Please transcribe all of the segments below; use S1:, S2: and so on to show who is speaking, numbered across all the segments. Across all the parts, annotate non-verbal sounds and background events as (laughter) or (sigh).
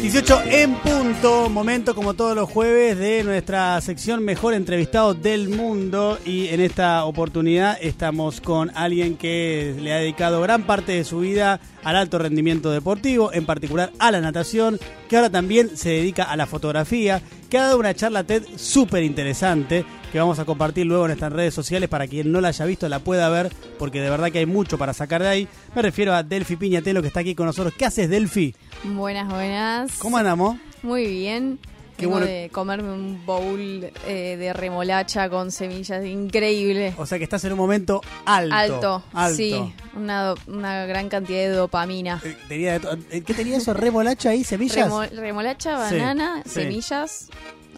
S1: 18 en punto, momento como todos los jueves de nuestra sección Mejor Entrevistado del Mundo. Y en esta oportunidad estamos con alguien que le ha dedicado gran parte de su vida al alto rendimiento deportivo, en particular a la natación, que ahora también se dedica a la fotografía, que ha dado una charla TED súper interesante que vamos a compartir luego en estas redes sociales para quien no la haya visto la pueda ver porque de verdad que hay mucho para sacar de ahí. Me refiero a Delphi Piñatelo que está aquí con nosotros. ¿Qué haces Delphi?
S2: Buenas, buenas.
S1: ¿Cómo andamos?
S2: Muy bien.
S1: Qué bueno.
S2: de comerme un bowl eh, de remolacha con semillas increíble.
S1: O sea que estás en un momento alto.
S2: Alto,
S1: Alto.
S2: sí, una, una gran cantidad de dopamina.
S1: Eh, tenía de eh, ¿Qué tenía eso? ¿Remolacha ahí? ¿Semillas?
S2: Remo- remolacha, banana,
S1: sí.
S2: semillas,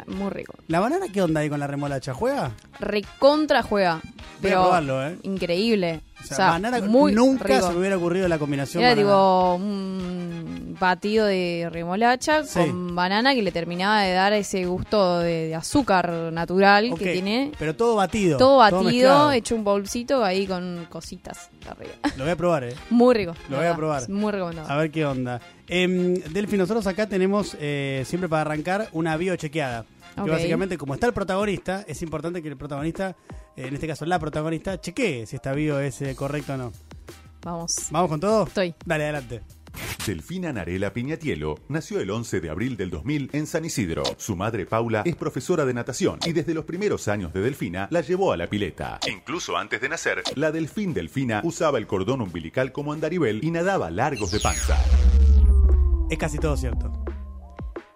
S2: muy rico.
S1: ¿La banana qué onda ahí con la remolacha? ¿Juega?
S2: Recontra juega,
S1: Voy a
S2: pero
S1: probarlo, ¿eh?
S2: increíble.
S1: O sea, banana
S2: muy
S1: nunca
S2: rico.
S1: se me hubiera ocurrido la combinación
S2: Era tipo un batido de remolacha
S1: Sí.
S2: con banana que le terminaba de dar ese gusto de, de azúcar natural que tiene.
S1: Pero todo batido.
S2: Todo batido, hecho un bolsito ahí con cositas arriba.
S1: Lo voy a probar, ¿eh?
S2: Muy rico.
S1: Lo voy a probar.
S2: Muy recomendado.
S1: A ver qué onda. Em, Delphi, nosotros acá tenemos eh, siempre para arrancar una biochequeada. Que básicamente, como está el protagonista, es importante que el protagonista, eh, en este caso la protagonista, chequee si esta bio es eh, correcta o no.
S2: Vamos.
S1: ¿Vamos con todo?
S2: Estoy.
S1: Dale, adelante.
S3: Delfina Narela Piñatielo nació el 11 de abril del 2000 en San Isidro. Su madre Paula es profesora de natación y desde los primeros años de Delfina la llevó a la pileta. Incluso antes de nacer, la Delfín Delfina usaba el cordón umbilical como andarivel y nadaba largos de panza.
S1: Es casi todo cierto.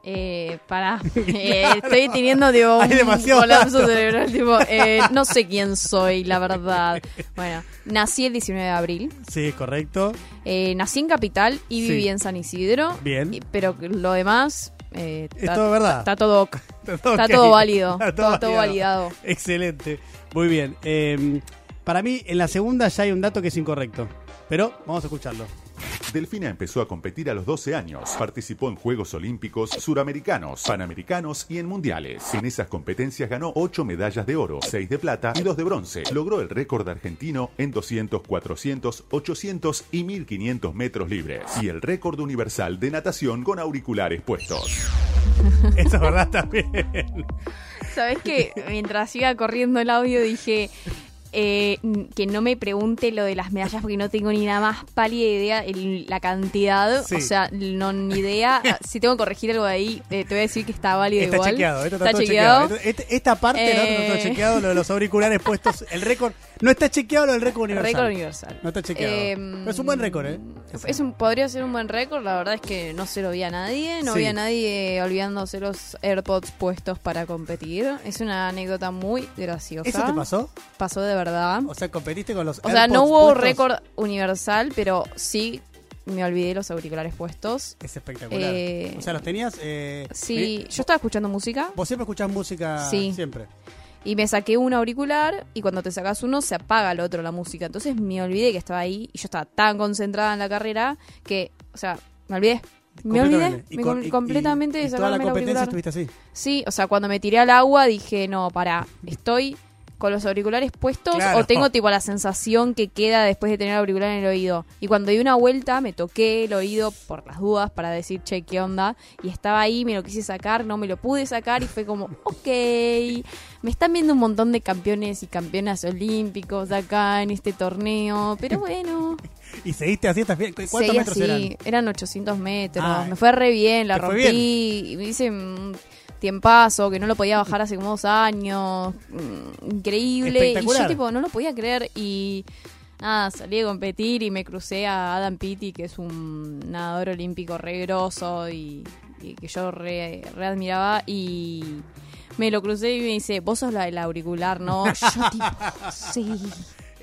S2: Eh, para. (laughs) estoy teniendo
S1: Hay
S2: un colapso
S1: dato.
S2: cerebral. Tipo, eh, no sé quién soy, la verdad. (laughs) Bueno, nací el 19 de abril.
S1: Sí, es correcto.
S2: Eh, nací en Capital y
S1: Sí.
S2: viví en San Isidro.
S1: Bien.
S2: Y- pero lo demás. eh,
S1: Es
S2: está-
S1: todo verdad.
S2: Está todo. (laughs)
S1: Está
S2: Está todo válido.
S1: Está
S2: Todo- todo validado.
S1: Excelente. Muy bien. Eh, para mí, en la segunda ya hay un dato que es incorrecto. Pero vamos a escucharlo.
S3: Delfina empezó a competir a los 12 años. Participó en Juegos Olímpicos, Suramericanos, Panamericanos y en Mundiales. En esas competencias ganó 8 medallas de oro, 6 de plata y 2 de bronce. Logró el récord argentino en 200, 400, 800 y 1500 metros libres. Y el récord universal de natación con auriculares puestos. (laughs)
S1: Eso es verdad también.
S2: ¿Sabes qué? Mientras iba corriendo el audio dije eh, que no me pregunte lo de las medallas porque no tengo ni la más pálida idea el- la cantidad.
S1: Sí.
S2: O sea, no ni idea. (laughs) Si tengo que corregir algo de ahí, eh, te voy a decir que está válido
S1: Está
S2: igual.
S1: chequeado, esto está, todo chequeado. Esto- este- esta parte no está
S2: Eh.
S1: chequeado, lo de los auriculares puestos. El récord. No está chequeado lo del récord universal.
S2: Récord universal.
S1: No está chequeado.
S2: Em,
S1: Pero es un buen récord, ¿eh?
S2: Es un, podría ser un buen récord, la verdad es que no se lo vi a nadie, no
S1: Sí.
S2: vi a nadie olvidándose los AirPods puestos para competir. Es una anécdota muy graciosa.
S1: ¿Eso te pasó?
S2: Pasó de verdad.
S1: O sea, competiste con los
S2: O sea, no hubo
S1: puestos?
S2: récord universal, pero sí me olvidé los auriculares puestos.
S1: Es espectacular.
S2: Eh,
S1: o sea, los tenías. Eh,
S2: Sí,
S1: eh,
S2: yo estaba escuchando música
S1: Vos siempre escuchás música.
S2: Sí.
S1: Siempre.
S2: y me saqué un auricular y cuando te sacas uno se apaga el otro la música. Entonces me olvidé que estaba ahí y yo estaba tan concentrada en la carrera que, o sea, me olvidé. Me olvidé.
S1: Y
S2: me
S1: con-
S2: completamente
S1: y,
S2: de
S1: y toda la
S2: el
S1: competencia
S2: auricular.
S1: estuviste así.
S2: Sí, o sea, cuando me tiré al agua dije, no, para, estoy con los auriculares puestos
S1: Claro.
S2: o tengo tipo la sensación que queda después de tener el auricular en el oído. Y cuando di una vuelta me toqué el oído por las dudas para decir, che, ¿qué onda? Y estaba ahí, me lo quise sacar, no me lo pude sacar y fue como, ok, me están viendo un montón de campeones y campeonas olímpicos acá en este torneo, pero bueno. (laughs)
S1: Y seguiste así hasta ¿Cuántos
S2: Seguí
S1: metros
S2: así,
S1: eran?
S2: 800 metros.
S1: Ah,
S2: me fue re bien, la
S1: ¿te fue
S2: rompí. y Hice un tiempazo que no lo podía bajar hace como dos años. mm, Increíble. Y yo, tipo, no lo podía creer. Y nada, salí a competir y me crucé a Adam Pitti, que es un nadador olímpico re grosso y, y que yo re, re admiraba. Y. Me lo crucé y me dice, vos sos la del auricular, ¿no? (laughs) Yo tipo, sí.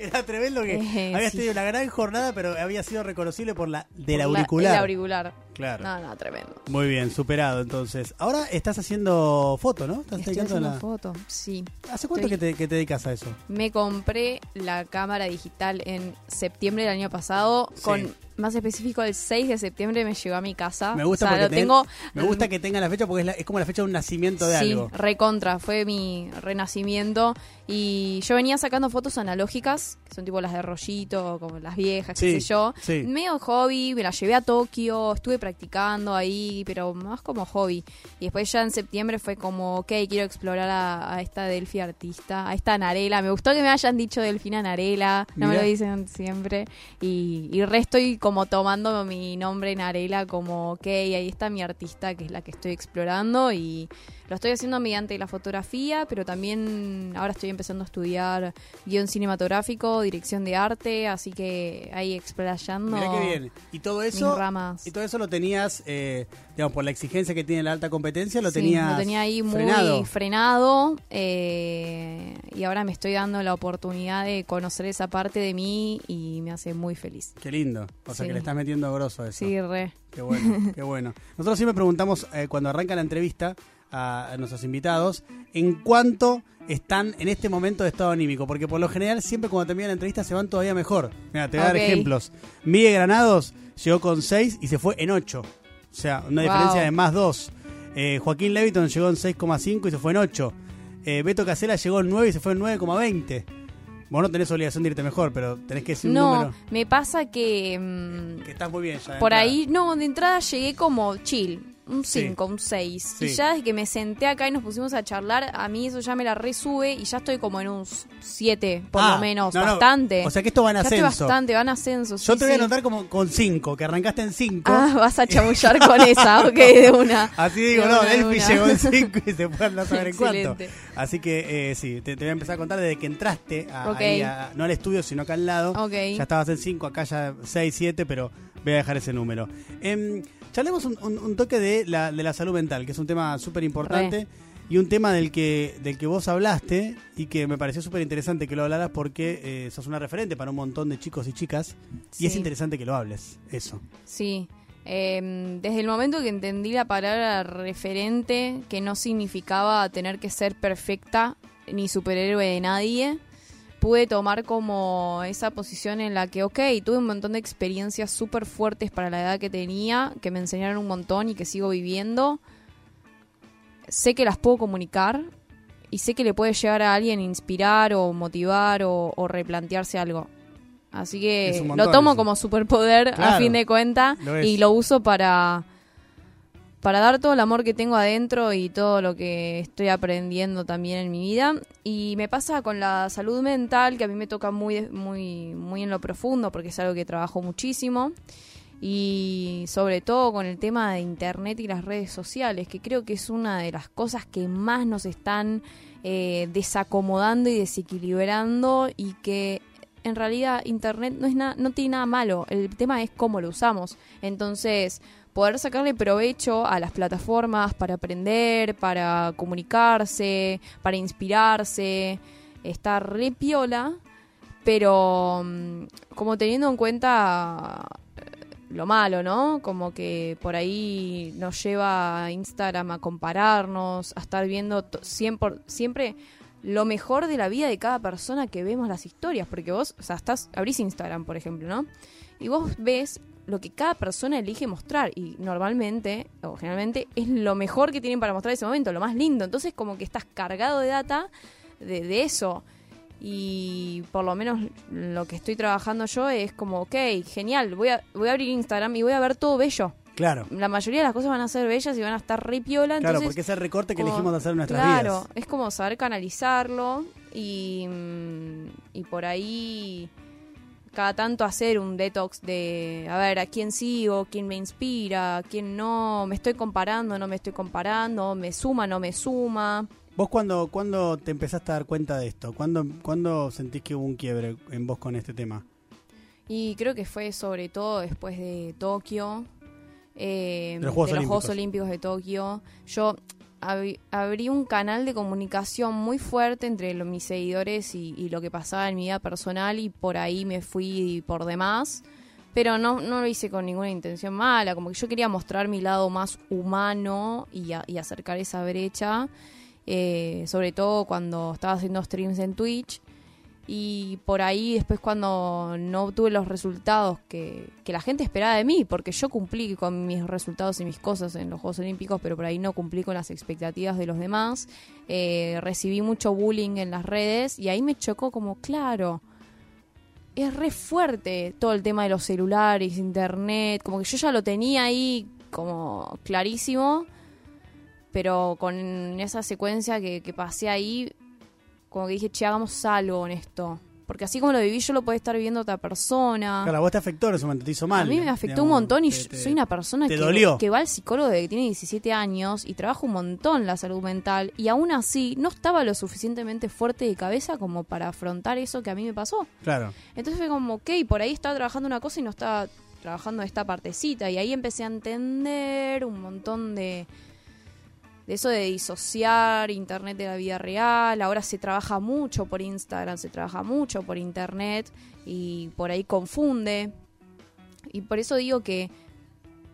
S1: Era tremendo que
S2: Eh,
S1: habías
S2: sí.
S1: tenido una gran jornada, pero había sido reconocible por la del
S2: Por la-
S1: auricular.
S2: el auricular.
S1: Claro.
S2: No, no, tremendo.
S1: Muy bien, superado entonces. Ahora estás haciendo foto, ¿no? Estás
S2: Estoy haciendo
S1: la-
S2: foto, sí.
S1: ¿Hace cuánto
S2: Estoy-
S1: que te, que te dedicas a eso?
S2: Me compré la cámara digital en septiembre del año pasado
S1: Sí.
S2: con más específico, el 6 de septiembre me llegó a mi casa.
S1: Me gusta
S2: O sea,
S1: porque
S2: lo tengo.
S1: Me gusta que tenga la fecha porque es, la- es como la fecha de un nacimiento de
S2: sí,
S1: algo.
S2: recontra, fue mi renacimiento. Y yo venía sacando fotos analógicas, que son tipo las de rollito, como las viejas,
S1: Sí,
S2: qué sé yo.
S1: sí.
S2: Medio hobby, me las llevé a Tokio, estuve practicando ahí, pero más como hobby. Y después ya en septiembre fue como, ok, quiero explorar a, a esta Delphi artista, a esta Narela. Me gustó que me hayan dicho Delfina Narela, no me lo dicen siempre. Y, y re estoy como tomando mi nombre Narela como, ok, ahí está mi artista, que es la que estoy explorando. Y lo estoy haciendo mediante la fotografía, pero también ahora estoy empezando a estudiar guion cinematográfico, dirección de arte, así que ahí explayando
S1: Mirá qué bien. Y todo
S2: mis
S1: eso,
S2: ramas.
S1: y todo eso lo tenías, eh, digamos, por la exigencia que tiene la alta competencia, lo
S2: Sí,
S1: tenías
S2: lo tenía ahí muy
S1: frenado.
S2: frenado, eh, y ahora me estoy dando la oportunidad de conocer esa parte de mí y me hace muy feliz.
S1: Qué lindo. O sea
S2: Sí.
S1: que le estás metiendo grosso a eso.
S2: Sí, re.
S1: Qué bueno, qué bueno. Nosotros siempre preguntamos eh, cuando arranca la entrevista a, a nuestros invitados en cuánto están en este momento de estado anímico, porque por lo general siempre cuando termina la entrevista se van todavía mejor. Mira, te voy a dar ejemplos. Miguel Granados llegó con 6 y se fue en 8. O sea, una
S2: Wow.
S1: diferencia de más 2. Joaquín Leviton llegó en 6,5 y se fue en 8. Eh, Beto Casela llegó en 9 y se fue en 9,20. Vos no tenés obligación de irte mejor, pero tenés que decir un
S2: No,
S1: número.
S2: me pasa que mm,
S1: Que estás muy bien ya.
S2: por
S1: entrada.
S2: ahí, no, de entrada llegué como chill. Un
S1: Sí.
S2: 5, un 6.
S1: Sí.
S2: Y ya desde que me senté acá y nos pusimos a charlar, a mí eso ya me la resube y ya estoy como en un 7, por
S1: Ah,
S2: lo menos.
S1: no, no.
S2: bastante.
S1: O sea que esto va en
S2: ya estoy
S1: ascenso.
S2: bastante, van ascenso.
S1: Yo
S2: sí,
S1: te voy a
S2: sí.
S1: anotar como con 5, que arrancaste en 5.
S2: Ah, vas a chamullar (laughs) con esa, ok, de una.
S1: Así digo,
S2: De
S1: no,
S2: una, de
S1: Delphi llegó en 5 y se andar a saber en cuánto. Así que eh, sí, te, te voy a empezar a contar desde que entraste, a-
S2: Ok.
S1: ahí a- no al estudio, sino acá al lado.
S2: Ok.
S1: Ya estabas en 5, acá ya 6, 7, pero voy a dejar ese número. Em, charlemos un, un- un toque de la, de la salud mental, que es un tema súper importante. Y un tema del que, del que vos hablaste y que me pareció súper interesante que lo hablaras porque eh, sos una referente para un montón de chicos y chicas. Y es interesante que lo hables, eso.
S2: Sí. Eh, desde el momento que entendí la palabra referente, que no significaba tener que ser perfecta ni superhéroe de nadie, pude tomar como esa posición en la que, ok, tuve un montón de experiencias súper fuertes para la edad que tenía, que me enseñaron un montón y que sigo viviendo. Sé que las puedo comunicar y sé que le puede llegar a alguien inspirar o motivar o, o replantearse algo. Así que lo tomo
S1: eso.
S2: como superpoder
S1: Claro,
S2: a fin de cuenta
S1: lo
S2: y lo uso para para dar todo el amor que tengo adentro y todo lo que estoy aprendiendo también en mi vida. Y me pasa con la salud mental que a mí me toca muy muy muy en lo profundo porque es algo que trabajo muchísimo. Y sobre todo con el tema de internet y las redes sociales que creo que es una de las cosas que más nos están eh, desacomodando y desequilibrando y que en realidad internet no es no tiene nada malo. El tema es cómo lo usamos. Entonces poder sacarle provecho a las plataformas para aprender para comunicarse para inspirarse está re piola pero mm, como teniendo en cuenta eh, lo malo, ¿no? Como que por ahí nos lleva a Instagram a compararnos, a estar viendo siempre, siempre lo mejor de la vida de cada persona que vemos las historias, porque vos, o sea, estás, abrís Instagram, por ejemplo, ¿no? Y vos ves lo que cada persona elige mostrar y normalmente o generalmente es lo mejor que tienen para mostrar ese momento, lo más lindo. Entonces como que estás cargado de data de, de eso y por lo menos lo que estoy trabajando yo es como, ok, genial, voy a, voy a abrir Instagram y voy a ver todo bello.
S1: Claro,
S2: La mayoría de las cosas van a ser bellas y van a estar re piola,
S1: claro,
S2: entonces...
S1: porque es el recorte que
S2: como-
S1: elegimos de hacer en nuestras
S2: claro,
S1: vidas.
S2: es como saber canalizarlo y, mm, y por ahí cada tanto hacer un detox de, a ver, a quién sigo, quién me inspira, quién no, me estoy comparando, no me estoy comparando, me suma, no me suma.
S1: ¿Vos cuándo, cuándo te empezaste a dar cuenta de esto? ¿Cuándo, ¿Cuándo sentís que hubo un quiebre en vos con este tema?
S2: Y creo que fue sobre todo después de Tokio, eh,
S1: De los Juegos Olímpicos.
S2: Olímpicos de Tokio. Yo abri, abrí un canal de comunicación muy fuerte entre mis seguidores y, lo que pasaba en mi vida personal y por ahí me fui por demás. Pero no, no lo hice con ninguna intención mala, como que yo quería mostrar mi lado más humano y acercar esa brecha, eh, sobre todo cuando estaba haciendo streams en Twitch Y por ahí después cuando no obtuve los resultados que, que la gente esperaba de mí, porque yo cumplí con mis resultados y mis cosas en los Juegos Olímpicos, pero por ahí no cumplí con las expectativas de los demás, eh, recibí mucho bullying en las redes y ahí me chocó como, claro, es re fuerte todo el tema de los celulares, internet, como que yo ya lo tenía ahí como clarísimo, pero con esa secuencia que, que pasé ahí, como que dije, che, hagamos algo con esto. Porque así como lo viví, yo lo puede estar viviendo otra persona.
S1: Claro, a vos te afectó en ese momento, te hizo mal.
S2: A mí me afectó
S1: digamos,
S2: un montón y
S1: te-
S2: yo soy una persona que,
S1: dolió.
S2: que va al psicólogo desde que tiene 17 años y trabaja un montón la salud mental y aún así no estaba lo suficientemente fuerte de cabeza como para afrontar eso que a mí me pasó.
S1: Claro.
S2: Entonces fue como, ok, por ahí estaba trabajando una cosa y no estaba trabajando esta partecita. Y ahí empecé a entender un montón de, de eso de disociar internet de la vida real. Ahora se trabaja mucho por Instagram, se trabaja mucho por internet y por ahí confunde. Y por eso digo que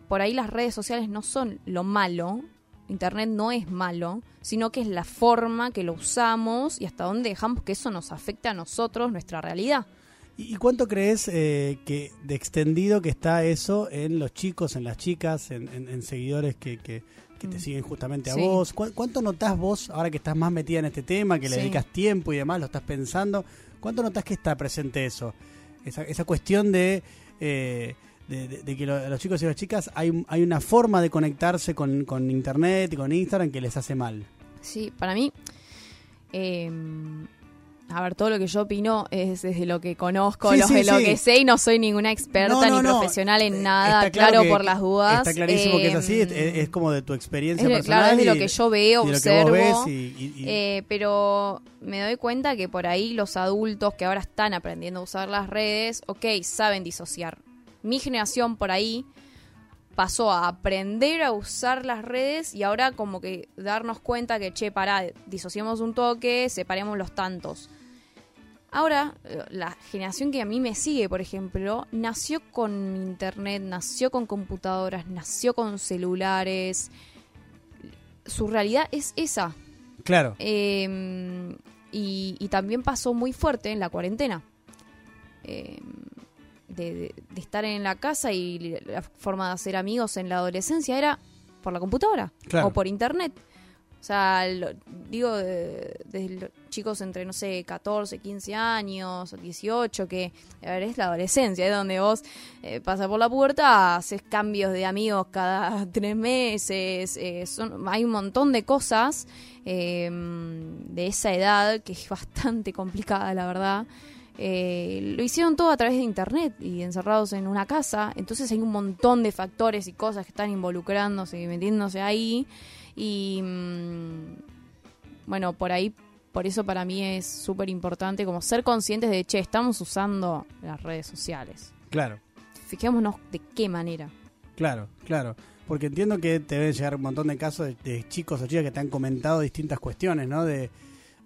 S2: por ahí las redes sociales no son lo malo. Internet no es malo, sino que es la forma que lo usamos y hasta dónde dejamos que eso nos afecte a nosotros, nuestra realidad.
S1: ¿Y cuánto crees eh, que de extendido que está eso en los chicos, en las chicas, en, en- en seguidores que, que- que te
S2: Mm.
S1: siguen justamente a
S2: Sí.
S1: vos? ¿Cu- ¿Cuánto notás vos, ahora que estás más metida en este tema, que le
S2: Sí.
S1: dedicas tiempo y demás, lo estás pensando? ¿Cuánto notás que está presente eso? Esa, esa cuestión de, eh, de, de- de que lo- los chicos y las chicas hay, hay una forma de conectarse con, con Internet y con Instagram que les hace mal.
S2: Sí, para mí, eh, a ver, todo lo que yo opino es desde lo que conozco,
S1: Sí,
S2: lo,
S1: sí,
S2: de lo
S1: sí.
S2: que sé y no soy ninguna experta
S1: No, no,
S2: ni
S1: no.
S2: profesional en
S1: Eh,
S2: nada,
S1: está
S2: claro, por las dudas.
S1: Está clarísimo que es así, es, es como de tu experiencia
S2: es
S1: personal.
S2: claro, es de lo que yo veo, observo.
S1: vos ves y- y- y-
S2: Eh, pero me doy cuenta que por ahí los adultos que ahora están aprendiendo a usar las redes, ok, saben disociar. Mi generación por ahí pasó a aprender a usar las redes y ahora como que darnos cuenta que, che, pará, disociemos un toque, separemos los tantos. Ahora, eh, la generación que a mí me sigue, por ejemplo, nació con internet, nació con computadoras, nació con celulares. Su realidad es esa.
S1: Claro.
S2: Eh, y, y también pasó muy fuerte en la cuarentena. Eh, de, de- de estar en la casa y la forma de hacer amigos en la adolescencia era por la computadora
S1: Claro.
S2: o por internet. O sea, lo- digo, de- desde los chicos entre, no sé, 14, 15 años, 18, que, a ver, es la adolescencia, es donde vos eh, pasas por la puerta, haces cambios de amigos cada (laughs) tres meses, eh, son, hay un montón de cosas eh, de esa edad que es bastante complicada, la verdad. Eh, lo hicieron todo a través de internet y encerrados en una casa, entonces hay un montón de factores y cosas que están involucrándose y metiéndose ahí y mm, bueno, por ahí, por eso para mí es súper importante como ser conscientes de, che, estamos usando las redes sociales.
S1: Claro,
S2: Fijémonos de qué manera.
S1: claro, claro. Porque entiendo que te deben llegar un montón de casos de, de chicos o chicas que te han comentado distintas cuestiones, ¿no? De,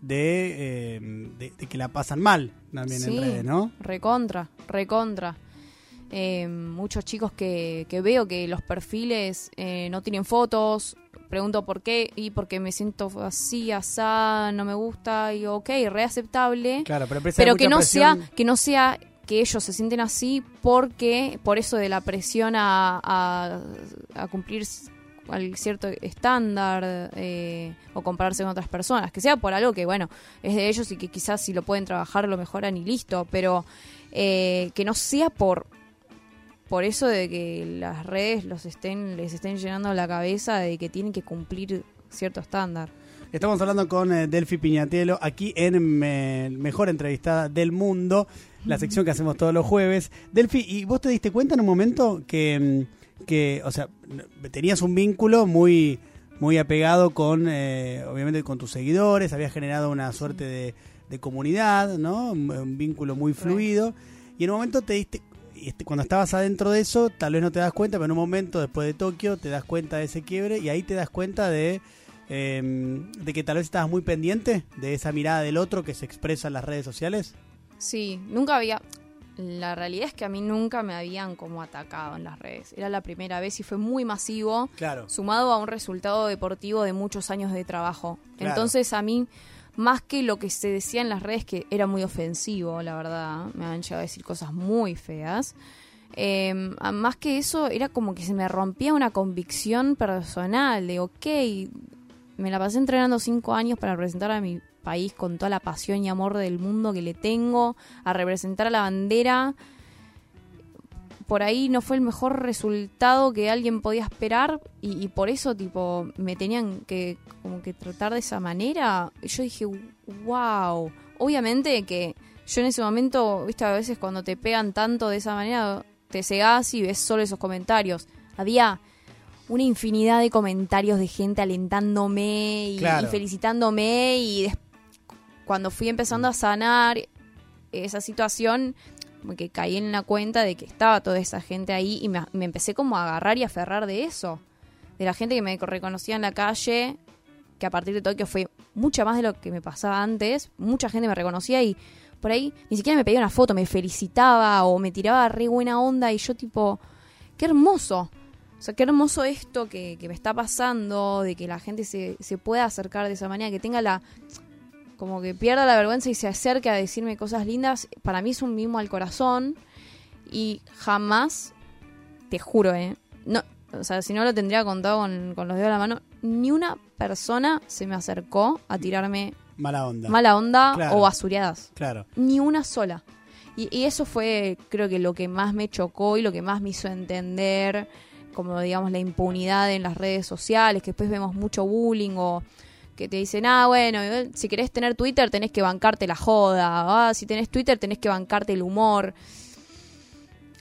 S1: de, eh, de, de que la pasan mal también
S2: Sí.
S1: en redes, ¿no?
S2: Recontra, recontra. Eh, muchos chicos que, que veo que los perfiles eh, no tienen fotos, pregunto por qué, y porque me siento así, asá, no me gusta, y ok, reaceptable.
S1: Claro, pero,
S2: pero que no
S1: presión.
S2: sea que no sea que ellos se sienten así porque por eso de la presión a, a, a cumplir al cierto estándar eh, o compararse con otras personas que sea por algo que bueno es de ellos y que quizás si lo pueden trabajar lo mejoran y listo pero eh, que no sea por por eso de que las redes los estén les estén llenando la cabeza de que tienen que cumplir cierto estándar
S1: Estamos hablando con eh, Delphi Piñatelo aquí en Me- Mejor Entrevistada del Mundo, la sección que hacemos todos los jueves. Delphi, ¿y vos te diste cuenta en un momento que, mm, que o sea, tenías un vínculo muy muy apegado con, eh, obviamente, con tus seguidores, habías generado una suerte de, de comunidad, ¿no? Un, un vínculo muy fluido, y en un momento te diste, este, cuando estabas adentro de eso, tal vez no te das cuenta, pero en un momento después de Tokio te das cuenta de ese quiebre y ahí te das cuenta de eh, de que tal vez estabas muy pendiente de esa mirada del otro que se expresa en las redes sociales.
S2: Sí, nunca había. La realidad es que a mí nunca me habían como atacado en las redes. Era la primera vez y fue muy masivo,
S1: Claro.
S2: sumado a un resultado deportivo de muchos años de trabajo.
S1: Claro.
S2: Entonces a mí más que lo que se decía en las redes, que era muy ofensivo, la verdad. Me han llegado a decir cosas muy feas. Eh, más que eso, era como que se me rompía una convicción personal de, ok, me la pasé entrenando cinco años para representar a mi país con toda la pasión y amor del mundo que le tengo, a representar a la bandera. Por ahí no fue el mejor resultado que alguien podía esperar y, y por eso tipo me tenían que como que tratar de esa manera. Yo dije, wow. Obviamente que yo en ese momento, viste, a veces cuando te pegan tanto de esa manera, te cegás y ves solo esos comentarios. Había una infinidad de comentarios de gente alentándome y,
S1: Claro.
S2: y felicitándome y des- cuando fui empezando a sanar esa situación como que caí en la cuenta de que estaba toda esa gente ahí y me, me empecé como a agarrar y aferrar de eso. De la gente que me reconocía en la calle que a partir de Tokio fue mucha más de lo que me pasaba antes mucha gente me reconocía y por ahí ni siquiera me pedía una foto me felicitaba o me tiraba re buena onda y yo tipo qué hermoso o sea, qué hermoso esto que, que me está pasando, de que la gente se, se pueda acercar de esa manera, que tenga la... como que pierda la vergüenza y se acerque a decirme cosas lindas, para mí es un mimo al corazón y jamás, te juro, ¿eh? No, o sea, si no lo tendría contado con, con los dedos de la mano, ni una persona se me acercó a tirarme
S1: Mala onda.
S2: mala onda
S1: Claro.
S2: o basureadas.
S1: Claro.
S2: Ni una sola. Y, y eso fue, creo que lo que más me chocó y lo que más me hizo entender, como digamos, la impunidad en las redes sociales, que después vemos mucho bullying o que te dicen, ah, bueno, si querés tener Twitter tenés que bancarte la joda, ah, si tenés Twitter tenés que bancarte el humor.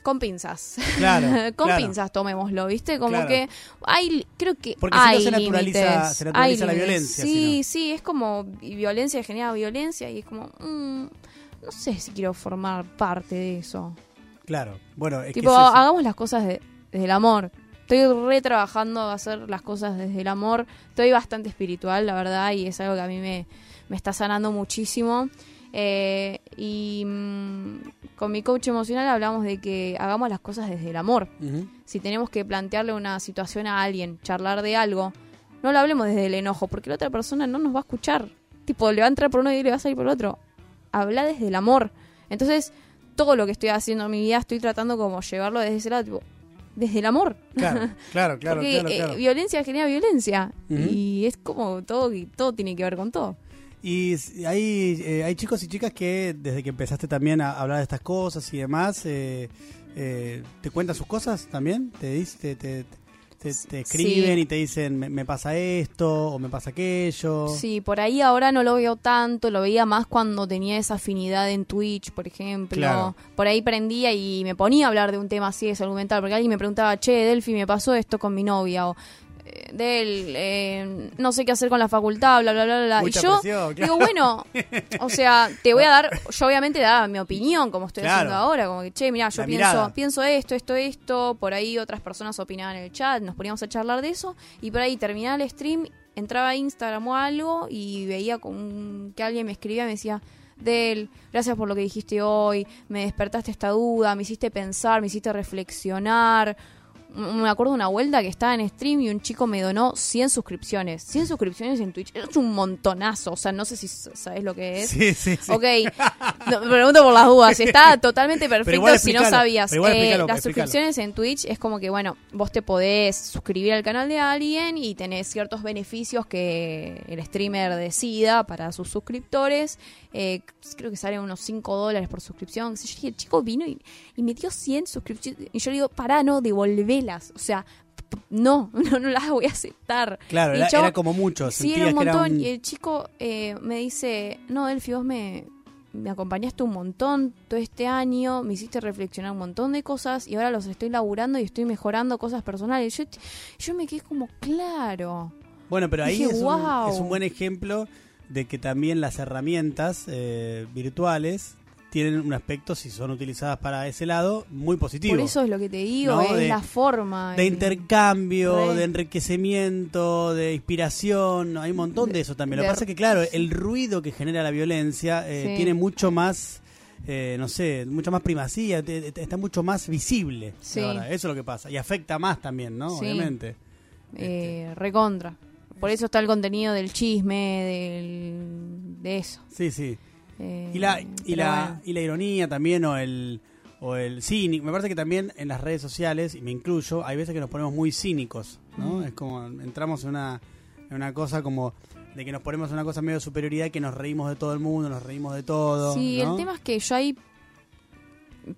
S2: Con pinzas.
S1: Claro, (laughs)
S2: Con
S1: claro.
S2: pinzas tomémoslo, ¿viste? Como
S1: Claro.
S2: que hay, creo que
S1: Porque si no se naturaliza- se naturaliza la violencia,
S2: Sí,
S1: si no.
S2: sí, es como y violencia genera violencia y es como, mm, no sé si quiero formar parte de eso.
S1: Claro. Bueno, es
S2: tipo,
S1: que es eso.
S2: hagamos las cosas de- desde el amor. Estoy re trabajando a hacer las cosas desde el amor. Estoy bastante espiritual, la verdad, y es algo que a mí me, me está sanando muchísimo. Eh, y mm, con mi coach emocional hablamos de que hagamos las cosas desde el amor. Si tenemos que plantearle una situación a alguien, charlar de algo, no lo hablemos desde el enojo, porque la otra persona no nos va a escuchar. Tipo, le va a entrar por uno y le va a salir por otro. Habla desde el amor. Entonces, todo lo que estoy haciendo en mi vida, estoy tratando como llevarlo desde ese lado, tipo, desde el amor.
S1: Claro, (laughs) claro, claro,
S2: porque
S1: claro,
S2: eh, violencia genera violencia. Y es como todo, todo tiene que ver con todo.
S1: Y hay, eh, hay chicos y chicas que desde que empezaste también a hablar de estas cosas y demás, eh, eh, ¿te cuentan sus cosas también? ¿Te, dice, te, te, te- te escriben
S2: Sí.
S1: y te dicen, me, me pasa esto o me pasa aquello?
S2: Sí, por ahí ahora no lo veo tanto, lo veía más cuando tenía esa afinidad en Twitch, por ejemplo.
S1: Claro.
S2: Por ahí prendía y me ponía a hablar de un tema así de salud mental, porque alguien me preguntaba, che, Delphi, me pasó esto con mi novia, o eh, Del, eh, no sé qué hacer con la facultad, bla, bla, bla, bla. Y yo
S1: presión, claro.
S2: digo, bueno, o sea, te voy a dar, yo obviamente daba mi opinión, como estoy
S1: Claro.
S2: haciendo ahora, como que, che, mira, yo
S1: La
S2: pienso,
S1: mirada.
S2: pienso esto, esto, esto, por ahí otras personas opinaban en el chat, nos poníamos a charlar de eso, y por ahí terminaba el stream, entraba a Instagram o algo, y veía con que alguien me escribía y me decía, Del, gracias por lo que dijiste hoy, me despertaste esta duda, me hiciste pensar, me hiciste reflexionar. Me acuerdo de una vuelta que estaba en stream y un chico me donó 100 suscripciones. 100 suscripciones en Twitch. Es un montonazo. O sea, no sé si sabes lo que es.
S1: Sí, sí, sí.
S2: Ok, (laughs) no, me pregunto por las dudas. Está totalmente perfecto si no sabías. Eh, las suscripciones en Twitch es como que, bueno, vos te podés suscribir al canal de alguien y tenés ciertos beneficios que el streamer decida para sus suscriptores. Eh, creo que salen unos 5 dólares por suscripción. Yo dije, el chico vino y, y me dio 100 suscripciones. Y yo le digo, pará, no, O sea, no, (laughs) no, no las voy a aceptar.
S1: Claro,
S2: el chavo-
S1: era como mucho.
S2: Sí, era un montón.
S1: un-
S2: Y el chico eh, me dice, no, Delphi, vos me, me acompañaste un montón todo este año, me hiciste reflexionar un montón de cosas y ahora los estoy laburando y estoy mejorando cosas personales. Yo, yo me quedé como, claro.
S1: Bueno, pero ahí
S2: Dije,
S1: es, un, es un buen ejemplo de que también las herramientas eh, virtuales tienen un aspecto, si son utilizadas para ese lado, muy positivo.
S2: Por eso es lo que te digo,
S1: No,
S2: es
S1: de-
S2: la forma.
S1: de
S2: el-
S1: intercambio,
S2: Re.
S1: de enriquecimiento, de inspiración, hay un montón de eso también. Lo que
S2: de-
S1: pasa es que, claro, el ruido que genera la violencia eh,
S2: Sí.
S1: tiene mucho más, eh, no sé, mucha más primacía, te- te- está mucho más visible.
S2: Sí.
S1: ahora. Eso es lo que pasa. Y afecta más también, ¿no?
S2: Sí.
S1: Obviamente.
S2: eh, recontra. Por eso está el contenido del chisme, del de eso.
S1: Sí, sí.
S2: Eh,
S1: Y la, y la,
S2: bueno.
S1: y la ironía también, o el, o el cínico. Me parece que también en las redes sociales, y me incluyo, hay veces que nos ponemos muy cínicos, ¿no?
S2: Mm.
S1: Es como, entramos en una, en una cosa como de que nos ponemos en una cosa medio de superioridad, que nos reímos de todo el mundo, nos reímos de todo.
S2: Sí,
S1: ¿no?
S2: el tema es que yo ahí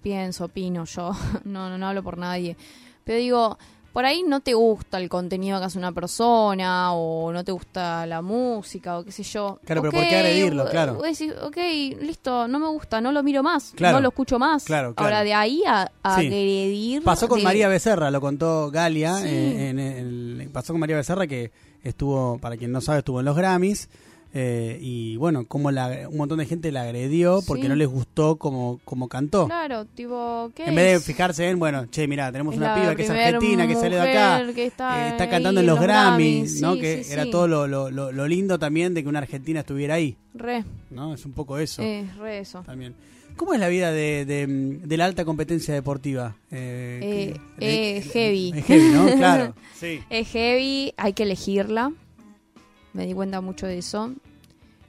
S2: pienso, opino yo, (laughs) no, no, no hablo por nadie, pero digo, por ahí no te gusta el contenido que hace una persona o no te gusta la música o qué sé yo.
S1: Claro, pero
S2: Ok,
S1: ¿por qué agredirlo? Claro.
S2: vos decís, ok, listo, no me gusta, no lo miro más,
S1: Claro.
S2: no lo escucho más.
S1: Claro, claro.
S2: Ahora, de ahí a, a
S1: Sí.
S2: agredir...
S1: Pasó con
S2: de-
S1: María Becerra, lo contó Galia.
S2: Sí.
S1: eh, en el- pasó con María Becerra que estuvo, para quien no sabe, estuvo en los Grammys. Eh, y bueno, como la, un montón de gente la agredió porque
S2: Sí.
S1: no les gustó como, como cantó.
S2: Claro, tipo, ¿qué
S1: En vez de fijarse en, bueno, che, mirá, tenemos
S2: Es
S1: una piba que es argentina, que sale de acá,
S2: mujer que está
S1: eh, está cantando en los
S2: los
S1: Grammys,
S2: Grammys,
S1: ¿no?
S2: sí,
S1: que
S2: sí,
S1: era todo lo, lo, lo- lindo también de que una argentina estuviera ahí,
S2: Re,
S1: ¿no? Es un poco eso
S2: es re eso.
S1: también. ¿Cómo es la vida de, de, de la alta competencia deportiva? Eh,
S2: Eh,
S1: que-
S2: eh, heavy.
S1: Es heavy, ¿no? Claro. (laughs) Sí.
S2: Es heavy, hay que elegirla. Me di cuenta mucho de eso.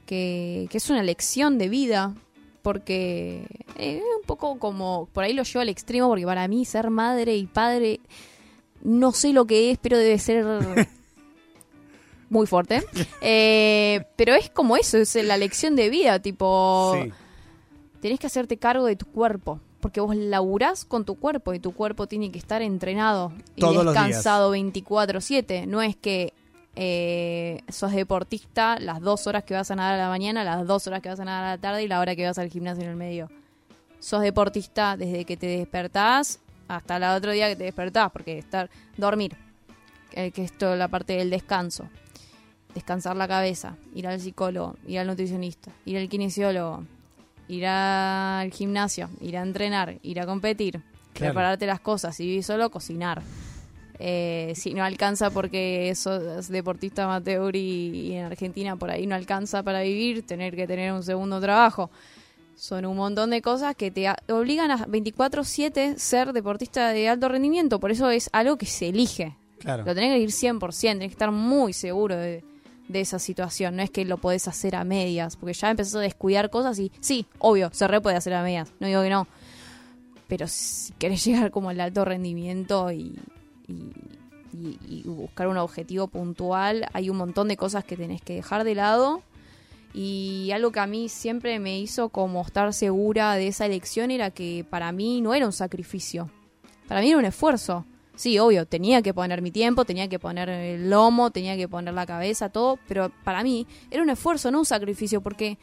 S2: Que, que es una lección de vida. Porque eh, es un poco como. Por ahí lo llevo al extremo. Porque para mí, ser madre y padre. No sé lo que es, pero debe ser. (laughs) Muy fuerte. Eh, pero es como eso, es la lección de vida. Tipo,
S1: Sí.
S2: tenés que hacerte cargo de tu cuerpo. Porque vos laburás con tu cuerpo y tu cuerpo tiene que estar entrenado y
S1: Todos
S2: descansado 24-7. No es que eh, sos deportista las dos horas que vas a nadar a la mañana, las dos horas que vas a nadar a la tarde y la hora que vas al gimnasio en el medio. Sos deportista desde que te despertás hasta el otro día que te despertás, porque estar dormir, eh, que es toda la parte del descanso. Descansar la cabeza, ir al psicólogo, ir al nutricionista, ir al kinesiólogo, ir al gimnasio, ir a entrenar, ir a competir,
S1: Claro.
S2: prepararte las cosas, vivís solo, cocinar. Eh, si no alcanza porque sos deportista amateur y, y en Argentina por ahí no alcanza para vivir, tener que tener un segundo trabajo. Son un montón de cosas que te obligan a 24/7 ser deportista de alto rendimiento, por eso es algo que se elige.
S1: Claro.
S2: Lo tenés que ir 100%, tenés que estar muy seguro de, de esa situación. No es que lo podés hacer a medias, porque ya empezás a descuidar cosas y sí, obvio, se re puede hacer a medias, no digo que no. Pero si querés (laughs) llegar como al alto rendimiento y, y, y- y buscar un objetivo puntual, hay un montón de cosas que tenés que dejar de lado. Y algo que a mí siempre me hizo como estar segura de esa elección era que para mí no era un sacrificio. Para mí era un esfuerzo. Sí, obvio, tenía que poner mi tiempo, tenía que poner el lomo, tenía que poner la cabeza, todo, pero para mí era un esfuerzo, no un sacrificio, porque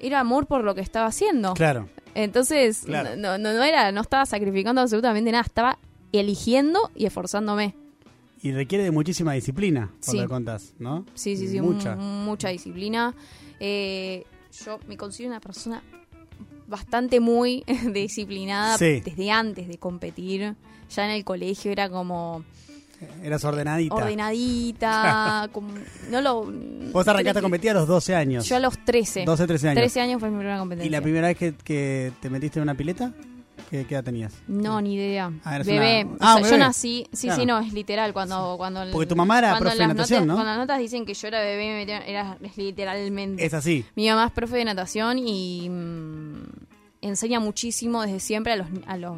S2: era amor por lo que estaba haciendo.
S1: Claro.
S2: Entonces,
S1: Claro.
S2: no, no, no era, no estaba sacrificando absolutamente nada, estaba eligiendo y esforzándome.
S1: Y requiere de muchísima disciplina, por
S2: Sí.
S1: lo que contás, ¿no?
S2: Sí, sí, sí,
S1: Mucha.
S2: mu- mucha disciplina. Eh, yo me considero una persona bastante muy (laughs) disciplinada
S1: Sí.
S2: desde antes de competir. Ya en el colegio era como
S1: Eras ordenadita.
S2: ordenadita, (laughs) como, no lo...
S1: Vos arrancaste a competir a los 12 años.
S2: Yo a los 13.
S1: 12, 13 años.
S2: 13 años fue mi primera competencia.
S1: ¿Y la primera vez que, que te metiste en una pileta? ¿Qué, qué edad tenías?
S2: No, ni idea.
S1: Ah,
S2: bebé.
S1: una-
S2: O
S1: Ah,
S2: sea,
S1: un
S2: yo
S1: bebé.
S2: nací, sí,
S1: Claro.
S2: sí, no, es literal. Cuando, cuando
S1: Porque tu mamá era
S2: cuando
S1: profe de natación,
S2: notas,
S1: ¿no?
S2: Cuando las notas dicen que yo era bebé, me metieron, era es literalmente.
S1: Es así.
S2: Mi mamá es profe de natación y mm, enseña muchísimo desde siempre a los, a los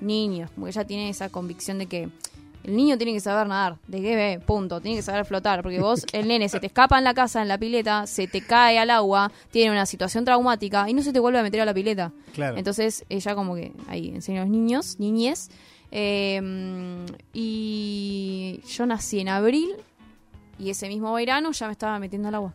S2: niños, porque ella tiene esa convicción de que el niño tiene que saber nadar, de que ve, punto, tiene que saber flotar, porque vos, (laughs) el nene, se te escapa en la casa, en la pileta, se te cae al agua, tiene una situación traumática y no se te vuelve a meter a la pileta.
S1: Claro.
S2: Entonces ella como que ahí enseña a los niños, niñes. eh, y yo nací en abril y ese mismo verano ya me estaba metiendo al agua.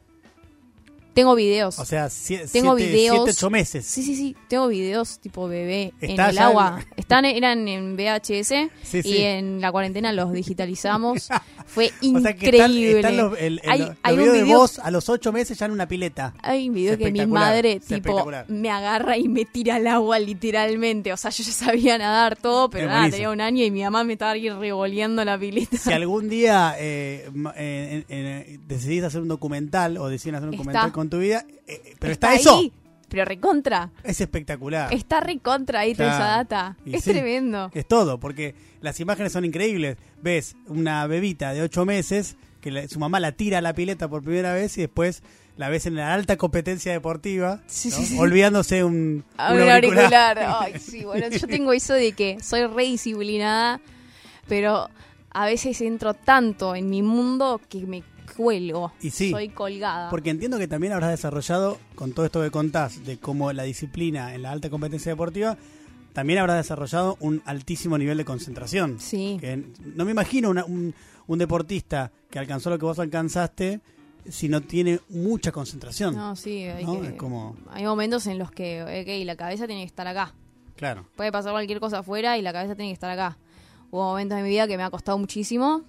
S2: Tengo videos.
S1: o sea,
S2: Tengo
S1: siete,
S2: videos.
S1: siete, ocho meses.
S2: sí, sí, sí. Tengo videos tipo bebé en el agua.
S1: en- (laughs)
S2: Están, eran en VHS
S1: Sí,
S2: y
S1: sí.
S2: en la cuarentena los digitalizamos. (laughs) Fue
S1: O sea que están,
S2: increíble.
S1: están los, el, el-
S2: Hay-
S1: los
S2: hay un
S1: videos de
S2: video-
S1: vos a los ocho meses ya en una pileta.
S2: Hay un video
S1: Es
S2: que mi madre, tipo, me agarra y me tira al agua literalmente. O sea, yo ya sabía nadar todo, pero nada, tenía un año y mi mamá me estaba ahí revoleando la pileta.
S1: Si algún día eh, eh, en- decidís hacer un documental o deciden hacer un documental con tu vida, eh, pero está,
S2: ahí,
S1: eso.
S2: pero recontra.
S1: Es espectacular.
S2: Está recontra ahí toda esa data.
S1: Y
S2: Es
S1: sí.
S2: tremendo.
S1: Es todo, porque las imágenes son increíbles. Ves una bebita de ocho meses que la- su mamá la tira a la pileta por primera vez y después la ves en la alta competencia deportiva,
S2: Sí,
S1: ¿no?
S2: sí, sí.
S1: olvidándose un,
S2: A
S1: un
S2: un
S1: auricular.
S2: auricular. Ay, sí, bueno, yo tengo eso de que soy re disciplinada, pero a veces entro tanto en mi mundo que me cuelgo.
S1: Y sí,
S2: Soy colgada.
S1: Porque entiendo que también habrás desarrollado, con todo esto que contás, de cómo la disciplina en la alta competencia deportiva, también habrás desarrollado un altísimo nivel de concentración.
S2: Sí.
S1: Que no me imagino una- un, un deportista que alcanzó lo que vos alcanzaste si no tiene mucha concentración.
S2: No, sí, hay,
S1: ¿no?
S2: que-
S1: Es como,
S2: hay momentos en los que, ok, la cabeza tiene que estar acá.
S1: claro.
S2: Puede pasar cualquier cosa afuera y la cabeza tiene que estar acá. Hubo momentos de mi vida que me ha costado muchísimo,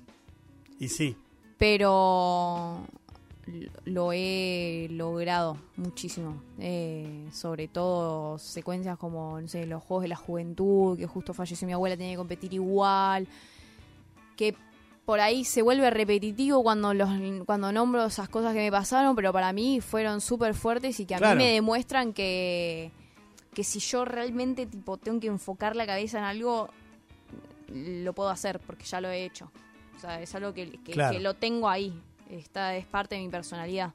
S1: Y sí,
S2: pero lo he logrado muchísimo. Eh, sobre todo secuencias como, no sé, los Juegos de la Juventud, que justo falleció mi abuela, tenía que competir igual. Que por ahí se vuelve repetitivo cuando, los, cuando nombro esas cosas que me pasaron, pero para mí fueron súper fuertes y que a
S1: Claro.
S2: mí me demuestran que, que si yo realmente tipo tengo que enfocar la cabeza en algo, lo puedo hacer porque ya lo he hecho. O sea, es algo que, que-
S1: Claro.
S2: que lo tengo ahí. Está, es parte de mi personalidad.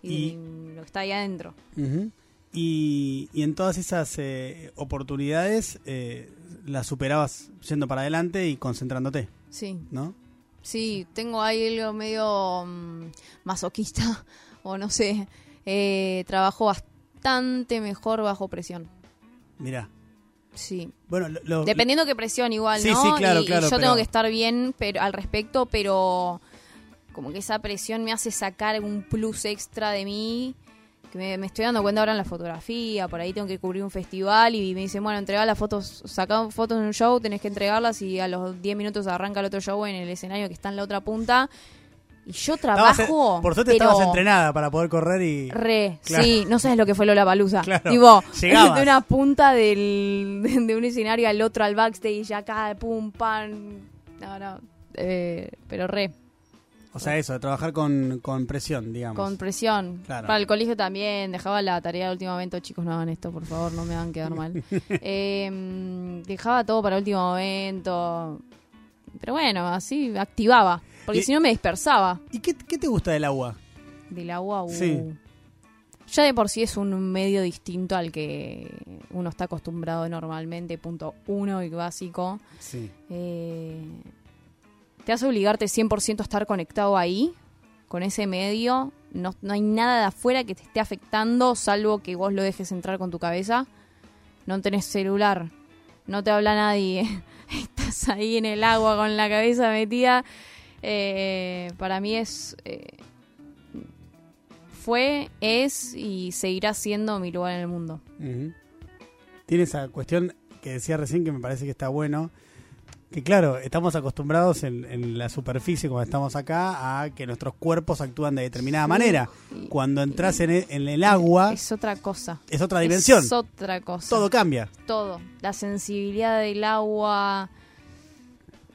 S2: Y, lo que está ahí adentro.
S1: Ujú. y, y en todas esas eh, oportunidades eh, las superabas yendo para adelante y concentrándote,
S2: Sí.
S1: ¿no?
S2: Sí, tengo ahí algo medio mm, masoquista, (laughs) o no sé. Eh, trabajo bastante mejor bajo presión.
S1: Mirá.
S2: Sí.
S1: Bueno, lo- lo-
S2: Dependiendo qué presión igual,
S1: Sí,
S2: ¿no?
S1: sí, claro,
S2: y, y
S1: claro,
S2: yo
S1: pero-
S2: tengo que estar bien pero al respecto, pero como que esa presión me hace sacar un plus extra de mí. Que me, me estoy dando cuenta ahora en la fotografía, por ahí tengo que cubrir un festival y me dicen, bueno, entrega las fotos, saca fotos en un show, tenés que entregarlas y a los 10 minutos arranca el otro show en el escenario que está en la otra punta. Y yo trabajo.
S1: por suerte
S2: pero
S1: estabas entrenada para poder correr y...
S2: Re,
S1: Claro.
S2: sí, no sabes lo que fue Lola Palusa.
S1: Claro, (laughs) llegabas.
S2: de una punta del, (laughs) de, un escenario al otro, al backstage, acá, pum, pam. No, no. eh, pero re,
S1: O sea, eso, de trabajar con, con presión, digamos.
S2: con presión.
S1: Claro.
S2: Para el colegio también, dejaba la tarea de último momento. Chicos, no hagan esto, por favor, no me hagan quedar (laughs) mal. Eh, dejaba todo para último momento. Pero bueno, así activaba. Porque si no me dispersaba.
S1: ¿Y qué, qué te gusta del agua?
S2: Del agua, uh.
S1: Sí.
S2: Ya de por sí es un medio distinto al que uno está acostumbrado normalmente, punto uno y básico.
S1: Sí.
S2: Eh, te hace obligarte 100% a estar conectado ahí, con ese medio. No, no hay nada de afuera que te esté afectando, salvo que vos lo dejes entrar con tu cabeza. No tenés celular, no te habla nadie. (laughs) Ahí en el agua con la cabeza metida. Eh, para mí es... eh, fue, es y seguirá siendo mi lugar en el mundo.
S1: Tiene esa cuestión que decía recién que me parece que está bueno. Que claro, estamos acostumbrados en, en la superficie, cuando estamos acá, a que nuestros cuerpos actúan de determinada manera.
S2: Y-
S1: Cuando entras en el, en el agua, es,
S2: Es otra cosa.
S1: otra dimensión.
S2: Es otra cosa.
S1: Todo cambia.
S2: todo. La sensibilidad del agua,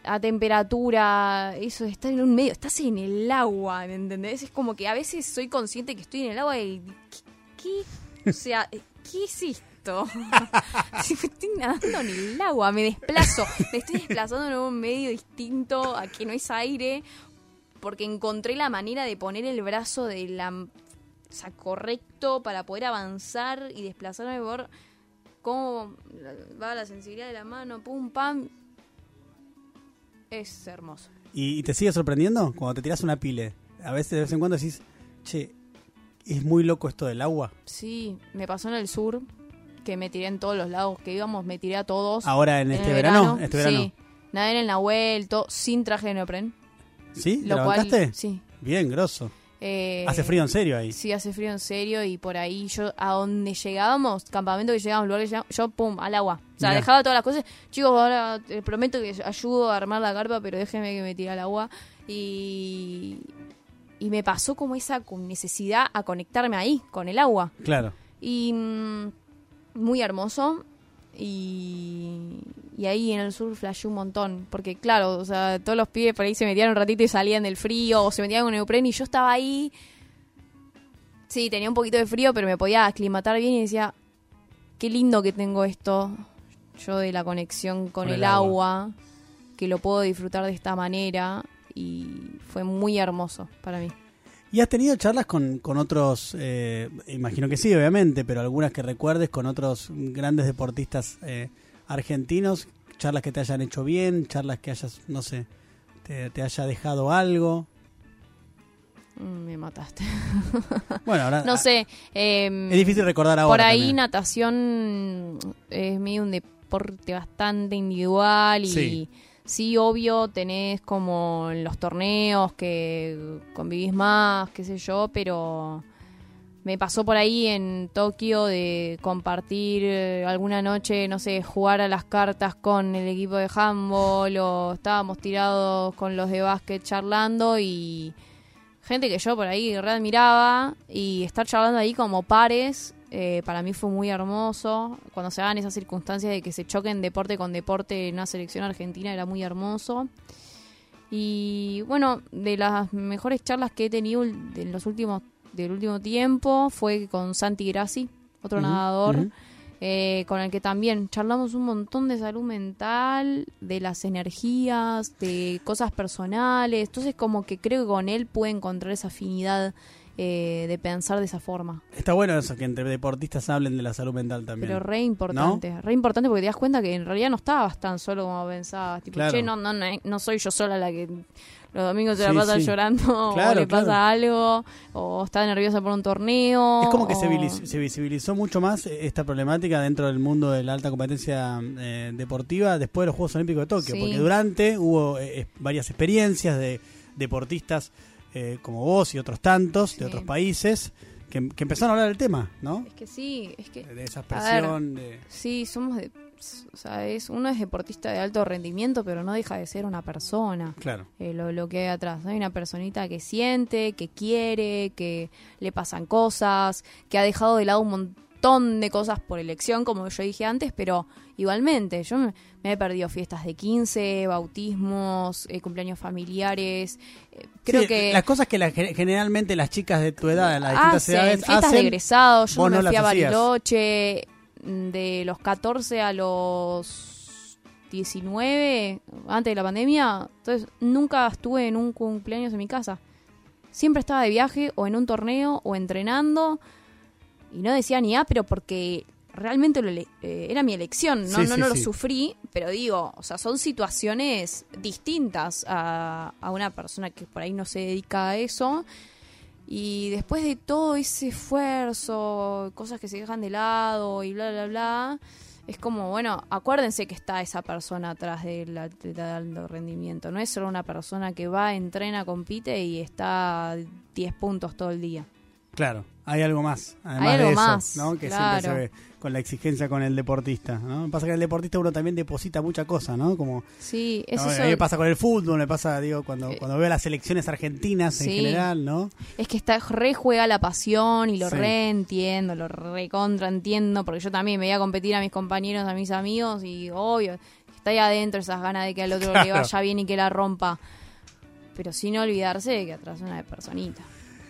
S2: a temperatura, eso, estar en un medio, estás en el agua, ¿me entendés? Es como que a veces soy consciente que estoy en el agua y... ¿Qué? qué? O sea, ¿qué es esto? (laughs) Si me estoy nadando en el agua, me desplazo, me estoy desplazando en un medio distinto a que no es aire, porque encontré la manera de poner el brazo de la... Correcto para poder avanzar y desplazarme por cómo va la sensibilidad de la mano, pum, pam. Es hermoso.
S1: ¿Y, y te sigue sorprendiendo? Cuando te tiras una pile, a veces de vez en cuando decís, che, es muy loco esto del agua.
S2: Sí, me pasó en el sur, que me tiré en todos los lados que íbamos, me tiré a todos.
S1: Ahora en
S2: En
S1: este verano, este verano.
S2: Sí, nadé en el Nahuel, todo, sin traje de neopren.
S1: ¿Sí? ¿Te
S2: Lo cual,
S1: bancaste?
S2: sí.
S1: Bien, grosso.
S2: Eh,
S1: Hace frío en serio ahí.
S2: Sí, hace frío en serio y por ahí yo, a donde llegábamos, campamento que llegábamos, lugar que llegábamos, yo, pum, al agua. O sea,
S1: Mirá.
S2: dejaba todas las cosas. Chicos, ahora te prometo que ayudo a armar la carpa, pero déjenme que me tire al agua. Y, y me pasó como esa necesidad a conectarme ahí, con el agua.
S1: Claro.
S2: Y mm, muy hermoso. Y, y ahí en el sur flashé un montón. Porque claro, o sea, todos los pibes por ahí se metían un ratito y salían del frío o se metían con neopren y yo estaba ahí. Sí, tenía un poquito de frío, pero me podía aclimatar bien y decía, qué lindo que tengo esto. Yo de la conexión con,
S1: Con
S2: el,
S1: el
S2: agua.
S1: agua.
S2: que lo puedo disfrutar de esta manera. Y fue muy hermoso para mí.
S1: ¿Y has tenido charlas con, con otros, eh, imagino que sí, obviamente, pero algunas que recuerdes con otros grandes deportistas eh, argentinos? Charlas que te hayan hecho bien, charlas que hayas, no sé, te, te haya dejado algo.
S2: Mm, Me mataste.
S1: Bueno, ahora
S2: No sé. em,
S1: es difícil recordar ahora.
S2: Por ahí
S1: también.
S2: natación es medio un deporte bastante individual y
S1: Sí.
S2: Sí. obvio tenés como los torneos que convivís más, qué sé yo, pero me pasó por ahí en Tokio de compartir eh, alguna noche, no sé, jugar a las cartas con el equipo de handball o estábamos tirados con los de básquet charlando y gente que yo por ahí re admiraba y estar charlando ahí como pares eh, para mí fue muy hermoso. Cuando se dan esas circunstancias de que se choquen deporte con deporte en una selección argentina era muy hermoso. Y bueno de las mejores charlas que he tenido en los últimos del último tiempo fue con Santi Grassi otro nadador eh, con el que también charlamos un montón de salud mental, de las energías, de cosas personales. Entonces como que creo que con él puede encontrar esa afinidad eh, de pensar de esa forma.
S1: Está bueno eso, que entre deportistas hablen de la salud mental también.
S2: Pero re importante, re importante porque te das cuenta que en realidad no estabas tan solo como pensabas. Tipo,
S1: Claro.
S2: che, no, no, no, no soy yo sola la que los domingos se la
S1: Sí,
S2: pasa
S1: sí.
S2: llorando o
S1: Claro,
S2: le pasa
S1: claro.
S2: algo o está nerviosa por un torneo.
S1: Es como que se,
S2: o-
S1: viliz- se visibilizó mucho más eh, esta problemática dentro del mundo de la alta competencia eh, deportiva después de los Juegos Olímpicos de Tokio,
S2: Sí.
S1: porque durante hubo eh, varias experiencias de deportistas eh, como vos y otros tantos
S2: Sí.
S1: de otros países que, que empezaron a hablar del tema, ¿no?
S2: Es que sí, es que
S1: De esa
S2: A
S1: presión. de-
S2: Sí, somos de. O sea, es, uno es deportista de alto rendimiento, pero no deja de ser una persona.
S1: Claro.
S2: eh, lo, lo que hay atrás. Hay una personita que siente, que quiere, que le pasan cosas, que ha dejado de lado un montón de cosas por elección, como yo dije antes, pero igualmente, yo me, me he perdido fiestas de 15, bautismos, eh, cumpleaños familiares. eh, creo
S1: Sí,
S2: que.
S1: Las cosas que la- generalmente las chicas de tu edad, de las
S2: hacen
S1: distintas edades,
S2: fiestas de
S1: hacen,
S2: egresados. Yo me
S1: no
S2: fui a. Bariloche mm, de los 14 a los 19, antes de la pandemia. Entonces, nunca estuve en un cumpleaños en mi casa. Siempre estaba de viaje o en un torneo o entrenando. Y no decía ni ah, pero porque realmente lo eh, era mi elección. No,
S1: Sí,
S2: no,
S1: sí,
S2: no lo
S1: sí.
S2: sufrí, pero digo, o sea, son situaciones distintas a, a una persona que por ahí no se dedica a eso. Y después de todo ese esfuerzo, cosas que se dejan de lado y bla, bla, bla, es como, bueno, acuérdense que está esa persona atrás del atleta de alto rendimiento. No es solo una persona que va, entrena, compite y está a 10 puntos todo el día.
S1: Claro, hay algo más. Además
S2: Hay algo
S1: de eso,
S2: más,
S1: ¿no? Que
S2: claro.
S1: siempre se ve con la exigencia con el deportista, ¿no? Pasa que el deportista uno también deposita mucha cosa, ¿no? Como
S2: Sí, es
S1: ¿no?
S2: eso.
S1: a mí me pasa con el fútbol, me pasa, digo, cuando,
S2: Eh,
S1: cuando veo las selecciones argentinas en general, ¿no?
S2: Es que está re juega la pasión y lo
S1: Sí.
S2: re entiendo, lo re contra entiendo, porque yo también me voy a competir a mis compañeros, a mis amigos y obvio, está ahí adentro esas ganas de que al otro le
S1: Claro.
S2: vaya bien y que la rompa. Pero sin olvidarse de que atrás una personita.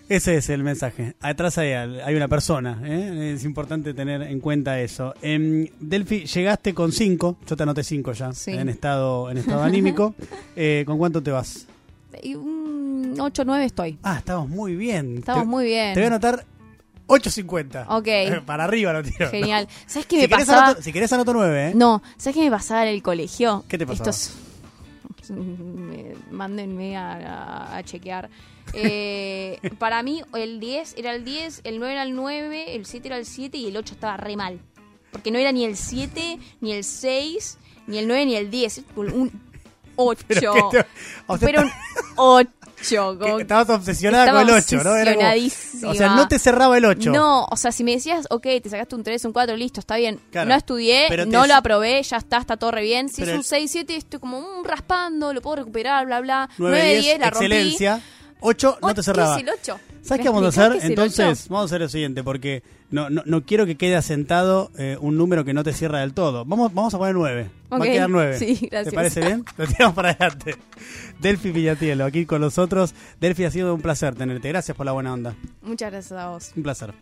S1: Ese es el mensaje. Atrás hay, una persona, ¿eh? es importante tener en cuenta eso. En Delphi llegaste con 5, yo te anoté 5 ya,
S2: Sí.
S1: en estado en estado anímico. (laughs) Eh, ¿Con cuánto te vas?
S2: Y un 8-9 estoy.
S1: Ah, estamos muy bien.
S2: Estamos
S1: te,
S2: muy bien.
S1: Te voy a anotar 8.50.
S2: Ok.
S1: Para arriba lo tiro.
S2: Genial. (laughs) ¿Sabes qué
S1: Si
S2: me
S1: querés,
S2: pasaba?
S1: anoto, si querés anoto 9, ¿eh?
S2: No, ¿sabes qué me pasaba en el colegio?
S1: ¿Qué te pasaba?
S2: Estos... (laughs) me- Mándenme a, a- chequear. Eh, para mí, el 10 era el 10, el 9 era el 9, el 7 era el 7 y el 8 estaba re mal. Porque no era ni el 7, ni el 6, ni el 9, ni el 10. Un 8. (laughs)
S1: Pero o sea,
S2: Pero un (laughs) 8.
S1: que
S2: como-
S1: estabas obsesionada
S2: estaba
S1: con el 8, ¿no? Era como- o sea, no te cerraba el 8.
S2: No, o sea, si me decías, ok, te sacaste un 3, un 4, listo, está bien.
S1: Claro.
S2: No estudié,
S1: Pero te-
S2: no lo aprobé, ya está, está todo re bien. Si
S1: Pero
S2: es un 6, 7, estoy como mm, raspando, lo puedo recuperar, bla, bla.
S1: 9,
S2: 9,
S1: 10,
S2: 10, la rompí.
S1: excelencia. 8 no te cerraba.
S2: ¿Qué es el 8?
S1: ¿Sabes qué vamos a hacer? Entonces, vamos a hacer lo siguiente, porque no, no, no quiero que quede asentado eh, un número que no te cierra del todo. Vamos, vamos a poner 9. Va a
S2: Ok,
S1: quedar 9.
S2: sí,
S1: ¿Te parece bien? (laughs) Lo tiramos para adelante. Delphi Villatielo, aquí con nosotros. Delphi, ha sido un placer tenerte. Gracias por la buena onda.
S2: Muchas gracias a vos.
S1: Un placer.